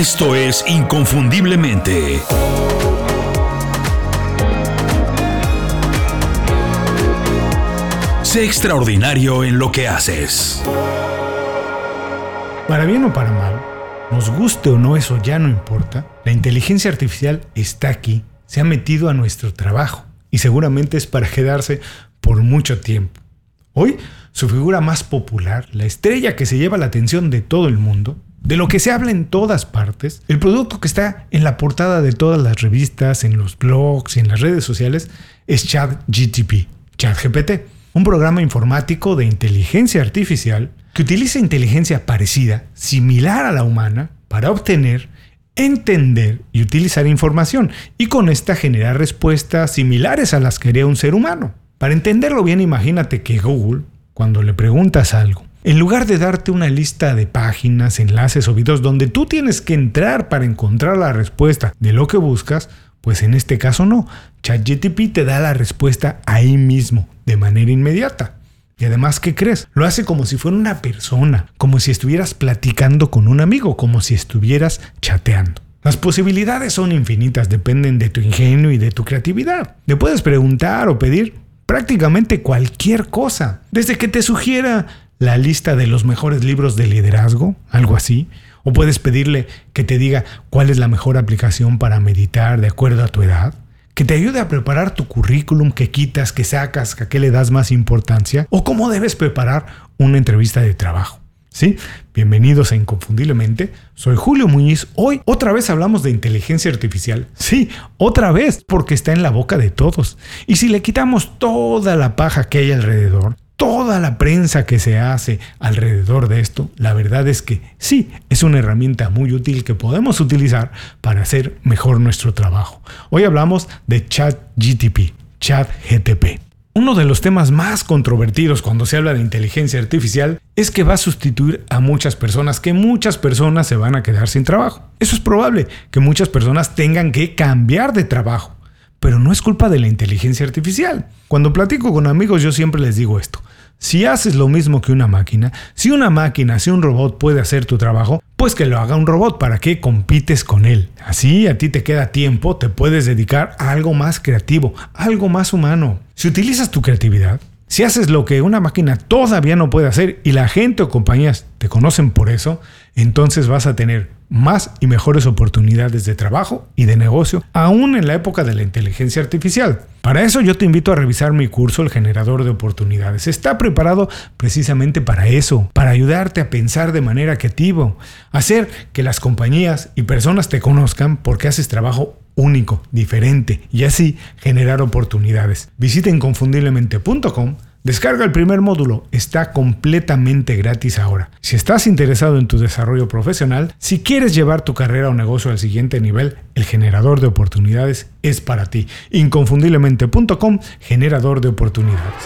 Esto es Inconfundiblemente. Sé extraordinario en lo que haces. Para bien o para mal, nos guste o no, eso ya no importa. La inteligencia artificial está aquí, se ha metido a nuestro trabajo y seguramente es para quedarse por mucho tiempo. Hoy, su figura más popular, la estrella que se lleva la atención de todo el mundo, de lo que se habla en todas partes, el producto que está en la portada de todas las revistas, en los blogs en las redes sociales, es ChatGTP, ChatGPT un programa informático de inteligencia artificial que utiliza inteligencia parecida, similar a la humana, para obtener, entender y utilizar información y con esta generar respuestas similares a las que haría un ser humano. Para entenderlo bien, imagínate que Google, cuando le preguntas algo, en lugar de darte una lista de páginas, enlaces o videos donde tú tienes que entrar para encontrar la respuesta de lo que buscas, pues en este caso no. ChatGTP te da la respuesta ahí mismo, de manera inmediata. Y además, ¿qué crees? Lo hace como si fuera una persona, como si estuvieras platicando con un amigo, como si estuvieras chateando. Las posibilidades son infinitas, dependen de tu ingenio y de tu creatividad. Le puedes preguntar o pedir prácticamente cualquier cosa, desde que te sugiera la lista de los mejores libros de liderazgo, algo así, o puedes pedirle que te diga cuál es la mejor aplicación para meditar de acuerdo a tu edad, que te ayude a preparar tu currículum, que quitas, que sacas, a qué le das más importancia, o cómo debes preparar una entrevista de trabajo. ¿Sí? Bienvenidos a Inconfundiblemente. Soy Julio Muñiz. Hoy otra vez hablamos de inteligencia artificial. Sí, otra vez, porque está en la boca de todos. Y si le quitamos toda la paja que hay alrededor, toda la prensa que se hace alrededor de esto, la verdad es que sí, es una herramienta muy útil que podemos utilizar para hacer mejor nuestro trabajo. Hoy hablamos de ChatGTP, ChatGTP. Uno de los temas más controvertidos cuando se habla de inteligencia artificial es que va a sustituir a muchas personas, que muchas personas se van a quedar sin trabajo. Eso es probable, que muchas personas tengan que cambiar de trabajo. Pero no es culpa de la inteligencia artificial. Cuando platico con amigos yo siempre les digo esto. Si haces lo mismo que una máquina, si una máquina, si un robot puede hacer tu trabajo, pues que lo haga un robot, ¿para qué compites con él? Así a ti te queda tiempo, te puedes dedicar a algo más creativo, algo más humano. Si utilizas tu creatividad, si haces lo que una máquina todavía no puede hacer y la gente o compañías te conocen por eso, entonces vas a tener más y mejores oportunidades de trabajo y de negocio, aún en la época de la inteligencia artificial. Para eso yo te invito a revisar mi curso El generador de oportunidades. Está preparado precisamente para eso, para ayudarte a pensar de manera creativa, hacer que las compañías y personas te conozcan porque haces trabajo único, diferente y así generar oportunidades. Visita inconfundiblemente.com Descarga el primer módulo, está completamente gratis ahora. Si estás interesado en tu desarrollo profesional, si quieres llevar tu carrera o negocio al siguiente nivel, el generador de oportunidades es para ti. Inconfundiblemente.com, generador de oportunidades.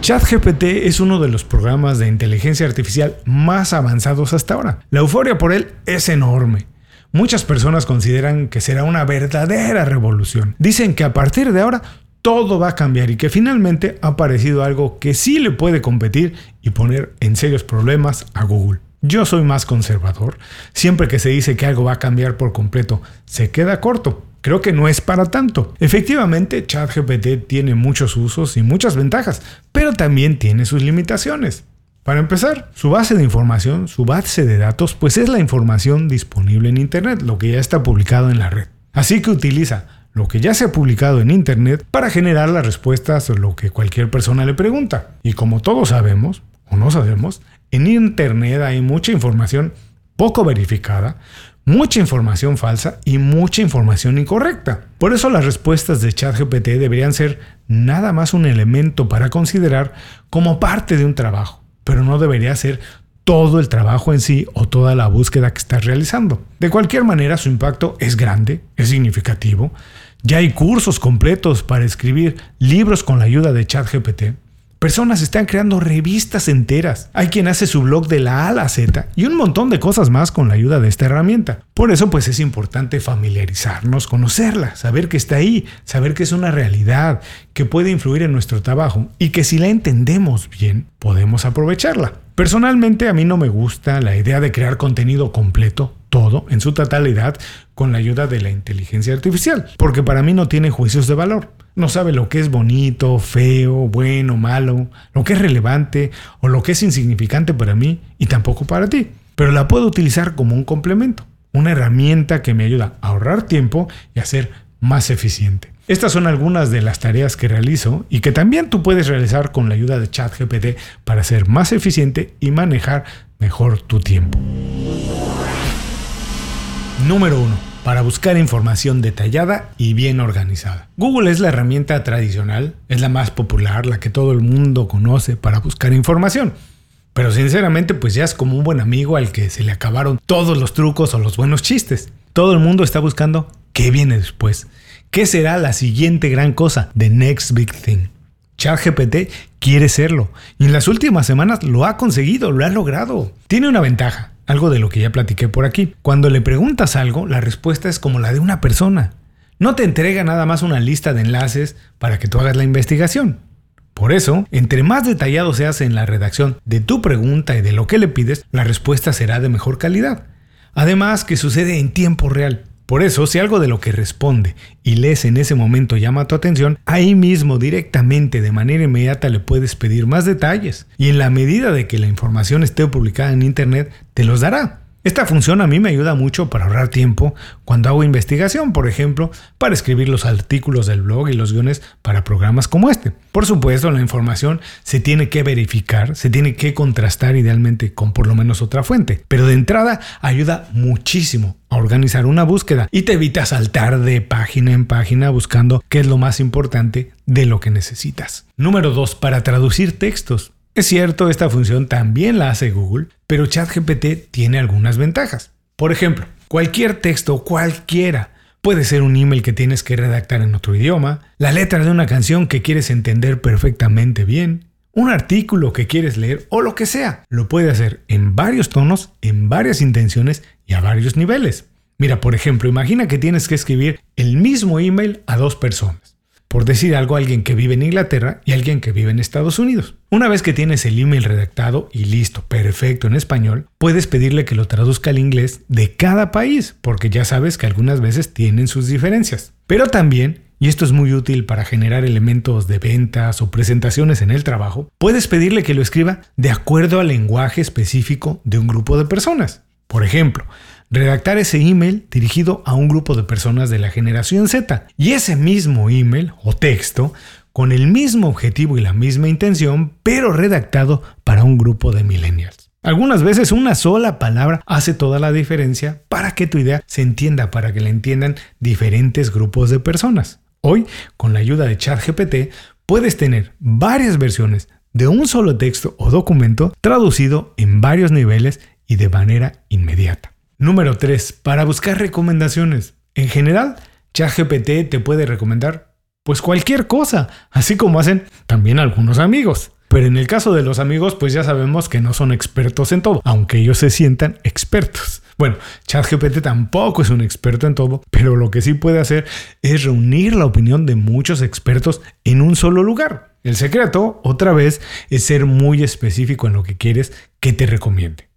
ChatGPT es uno de los programas de inteligencia artificial más avanzados hasta ahora. La euforia por él es enorme. Muchas personas consideran que será una verdadera revolución. Dicen que a partir de ahora todo va a cambiar y que finalmente ha aparecido algo que sí le puede competir y poner en serios problemas a Google. Yo soy más conservador. Siempre que se dice que algo va a cambiar por completo, se queda corto. Creo que no es para tanto. Efectivamente, ChatGPT tiene muchos usos y muchas ventajas, pero también tiene sus limitaciones. Para empezar, su base de información, su base de datos, pues es la información disponible en Internet, lo que ya está publicado en la red. Así que utiliza lo que ya se ha publicado en Internet para generar las respuestas a lo que cualquier persona le pregunta. Y como todos sabemos, o no sabemos, en Internet hay mucha información poco verificada, mucha información falsa y mucha información incorrecta. Por eso las respuestas de ChatGPT deberían ser nada más un elemento para considerar como parte de un trabajo, pero no debería ser todo el trabajo en sí o toda la búsqueda que estás realizando. De cualquier manera, su impacto es grande, es significativo, ya hay cursos completos para escribir libros con la ayuda de ChatGPT. Personas están creando revistas enteras. Hay quien hace su blog de la A a la Z y un montón de cosas más con la ayuda de esta herramienta. Por eso pues es importante familiarizarnos, conocerla, saber que está ahí, saber que es una realidad, que puede influir en nuestro trabajo y que si la entendemos bien podemos aprovecharla. Personalmente a mí no me gusta la idea de crear contenido completo, todo, en su totalidad, con la ayuda de la inteligencia artificial, porque para mí no tiene juicios de valor. No sabe lo que es bonito, feo, bueno, malo, lo que es relevante o lo que es insignificante para mí y tampoco para ti. Pero la puedo utilizar como un complemento, una herramienta que me ayuda a ahorrar tiempo y a ser más eficiente. Estas son algunas de las tareas que realizo y que también tú puedes realizar con la ayuda de ChatGPT para ser más eficiente y manejar mejor tu tiempo. Número 1. Para buscar información detallada y bien organizada. Google es la herramienta tradicional, es la más popular, la que todo el mundo conoce para buscar información. Pero sinceramente pues ya es como un buen amigo al que se le acabaron todos los trucos o los buenos chistes. Todo el mundo está buscando qué viene después. ¿Qué será la siguiente gran cosa? The next big thing. ChatGPT quiere serlo y en las últimas semanas lo ha conseguido, lo ha logrado. Tiene una ventaja, algo de lo que ya platiqué por aquí. Cuando le preguntas algo, la respuesta es como la de una persona. No te entrega nada más una lista de enlaces para que tú hagas la investigación. Por eso, entre más detallado seas en la redacción de tu pregunta y de lo que le pides, la respuesta será de mejor calidad. Además, que sucede en tiempo real. Por eso, si algo de lo que responde y lees en ese momento llama tu atención, ahí mismo directamente de manera inmediata le puedes pedir más detalles y en la medida de que la información esté publicada en Internet, te los dará. Esta función a mí me ayuda mucho para ahorrar tiempo cuando hago investigación, por ejemplo, para escribir los artículos del blog y los guiones para programas como este. Por supuesto, la información se tiene que verificar, se tiene que contrastar idealmente con por lo menos otra fuente, pero de entrada ayuda muchísimo a organizar una búsqueda y te evita saltar de página en página buscando qué es lo más importante de lo que necesitas. Número 2. Para traducir textos. Es cierto, esta función también la hace Google, pero ChatGPT tiene algunas ventajas. Por ejemplo, cualquier texto, cualquiera, puede ser un email que tienes que redactar en otro idioma, la letra de una canción que quieres entender perfectamente bien, un artículo que quieres leer o lo que sea. Lo puede hacer en varios tonos, en varias intenciones y a varios niveles. Mira, por ejemplo, imagina que tienes que escribir el mismo email a dos personas por decir algo, alguien que vive en Inglaterra y alguien que vive en Estados Unidos. Una vez que tienes el email redactado y listo, perfecto en español, puedes pedirle que lo traduzca al inglés de cada país, porque ya sabes que algunas veces tienen sus diferencias. Pero también, y esto es muy útil para generar elementos de ventas o presentaciones en el trabajo, puedes pedirle que lo escriba de acuerdo al lenguaje específico de un grupo de personas. Por ejemplo, redactar ese email dirigido a un grupo de personas de la generación Z. Y ese mismo email o texto con el mismo objetivo y la misma intención, pero redactado para un grupo de millennials. Algunas veces una sola palabra hace toda la diferencia para que tu idea se entienda, para que la entiendan diferentes grupos de personas. Hoy, con la ayuda de ChatGPT, puedes tener varias versiones de un solo texto o documento traducido en varios niveles y de manera inmediata. Número 3. Para buscar recomendaciones. En general, ChatGPT te puede recomendar pues cualquier cosa, así como hacen también algunos amigos. Pero en el caso de los amigos, pues ya sabemos que no son expertos en todo, aunque ellos se sientan expertos. Bueno, ChatGPT tampoco es un experto en todo, pero lo que sí puede hacer es reunir la opinión de muchos expertos en un solo lugar. El secreto, otra vez, es ser muy específico en lo que quieres que te recomiende.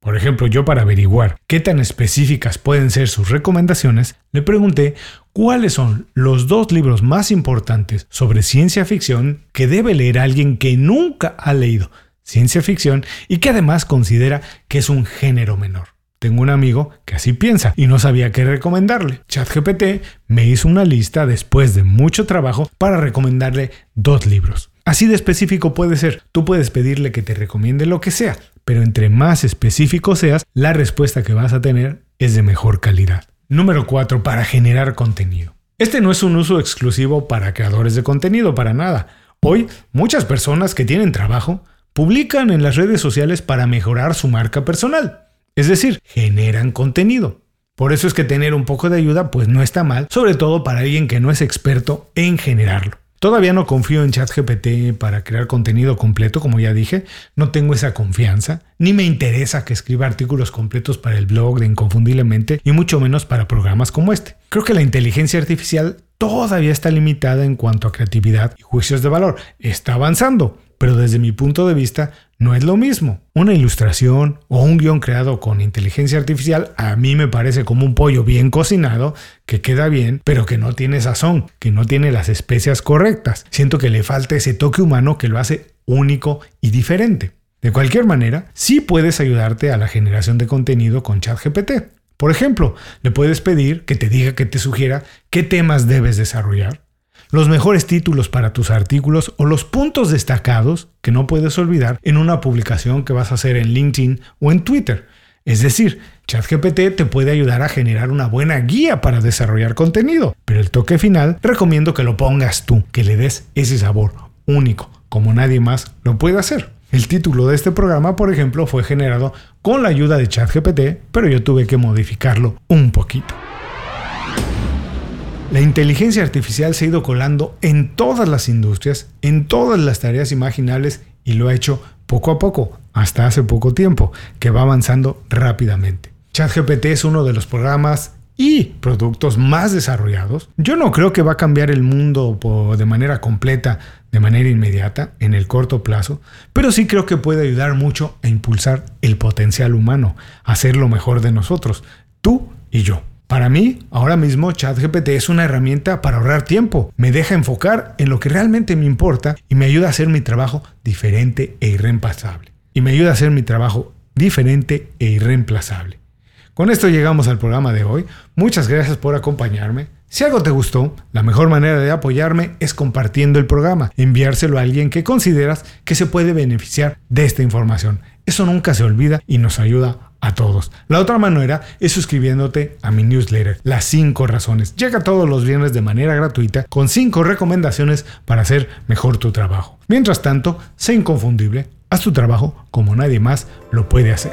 Por ejemplo, yo para averiguar qué tan específicas pueden ser sus recomendaciones, le pregunté cuáles son los dos libros más importantes sobre ciencia ficción que debe leer alguien que nunca ha leído ciencia ficción y que además considera que es un género menor. Tengo un amigo que así piensa y no sabía qué recomendarle. ChatGPT me hizo una lista después de mucho trabajo para recomendarle dos libros. Así de específico puede ser. Tú puedes pedirle que te recomiende lo que sea, pero entre más específico seas, la respuesta que vas a tener es de mejor calidad. Número 4. Para generar contenido. Este no es un uso exclusivo para creadores de contenido, para nada. Hoy, muchas personas que tienen trabajo publican en las redes sociales para mejorar su marca personal. Es decir, generan contenido. Por eso es que tener un poco de ayuda pues no está mal, sobre todo para alguien que no es experto en generarlo. Todavía no confío en ChatGPT para crear contenido completo, como ya dije, no tengo esa confianza, ni me interesa que escriba artículos completos para el blog de Inconfundiblemente y mucho menos para programas como este. Creo que la inteligencia artificial todavía está limitada en cuanto a creatividad y juicios de valor. Está avanzando, pero desde mi punto de vista no es lo mismo. Una ilustración o un guion creado con inteligencia artificial a mí me parece como un pollo bien cocinado, que queda bien, pero que no tiene sazón, que no tiene las especias correctas. Siento que le falta ese toque humano que lo hace único y diferente. De cualquier manera, sí puedes ayudarte a la generación de contenido con ChatGPT. Por ejemplo, le puedes pedir que te diga que te sugiera qué temas debes desarrollar, los mejores títulos para tus artículos o los puntos destacados que no puedes olvidar en una publicación que vas a hacer en LinkedIn o en Twitter. Es decir, ChatGPT te puede ayudar a generar una buena guía para desarrollar contenido, pero el toque final recomiendo que lo pongas tú, que le des ese sabor único, como nadie más lo puede hacer. El título de este programa, por ejemplo, fue generado con la ayuda de ChatGPT, pero yo tuve que modificarlo un poquito. La inteligencia artificial se ha ido colando en todas las industrias, en todas las tareas imaginables y lo ha hecho poco a poco, hasta hace poco tiempo, que va avanzando rápidamente. ChatGPT es uno de los programas y productos más desarrollados. Yo no creo que va a cambiar el mundo de manera completa, de manera inmediata, en el corto plazo, pero sí creo que puede ayudar mucho a impulsar el potencial humano, a hacer lo mejor de nosotros, tú y yo. Para mí, ahora mismo ChatGPT es una herramienta para ahorrar tiempo. Me deja enfocar en lo que realmente me importa y me ayuda a hacer mi trabajo diferente e irreemplazable. Y me ayuda a hacer mi trabajo diferente e irreemplazable. Con esto llegamos al programa de hoy. Muchas gracias por acompañarme. Si algo te gustó, la mejor manera de apoyarme es compartiendo el programa, enviárselo a alguien que consideras que se puede beneficiar de esta información. Eso nunca se olvida y nos ayuda a todos. La otra manera es suscribiéndote a mi newsletter, Las 5 Razones. Llega todos los viernes de manera gratuita con 5 recomendaciones para hacer mejor tu trabajo. Mientras tanto, sé inconfundible, haz tu trabajo como nadie más lo puede hacer.